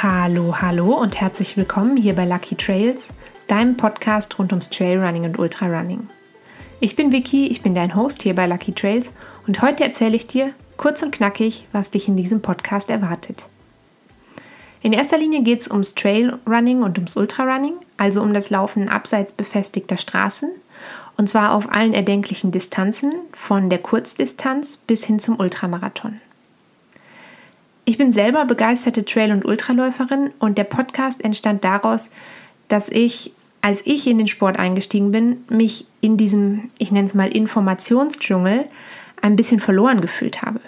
Hallo, hallo und herzlich willkommen hier bei Lucky Trails, deinem Podcast rund ums Trailrunning und Ultrarunning. Ich bin Vicky, ich bin dein Host hier bei Lucky Trails und heute erzähle ich dir kurz und knackig, was dich in diesem Podcast erwartet. In erster Linie geht es ums Trailrunning und ums Ultrarunning, also um das Laufen abseits befestigter Straßen und zwar auf allen erdenklichen Distanzen, von der Kurzdistanz bis hin zum Ultramarathon. Ich bin selber begeisterte Trail- und Ultraläuferin und der Podcast entstand daraus, dass ich, als ich in den Sport eingestiegen bin, mich in diesem, ich nenne es mal Informationsdschungel, ein bisschen verloren gefühlt habe.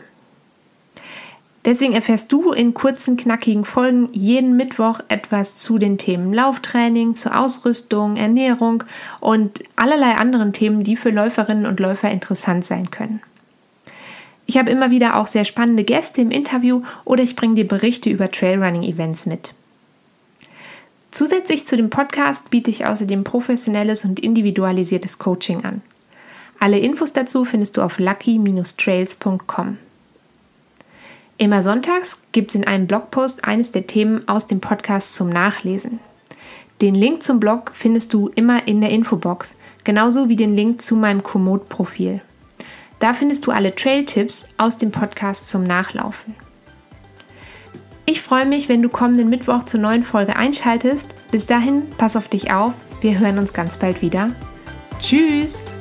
Deswegen erfährst du in kurzen, knackigen Folgen jeden Mittwoch etwas zu den Themen Lauftraining, zur Ausrüstung, Ernährung und allerlei anderen Themen, die für Läuferinnen und Läufer interessant sein können. Ich habe immer wieder auch sehr spannende Gäste im Interview oder ich bringe dir Berichte über Trailrunning-Events mit. Zusätzlich zu dem Podcast biete ich außerdem professionelles und individualisiertes Coaching an. Alle Infos dazu findest du auf lucky-trails.com. Immer sonntags gibt es in einem Blogpost eines der Themen aus dem Podcast zum Nachlesen. Den Link zum Blog findest du immer in der Infobox, genauso wie den Link zu meinem Komoot-Profil. Da findest du alle Trail-Tipps aus dem Podcast zum Nachlaufen. Ich freue mich, wenn du kommenden Mittwoch zur neuen Folge einschaltest. Bis dahin, pass auf dich auf. Wir hören uns ganz bald wieder. Tschüss!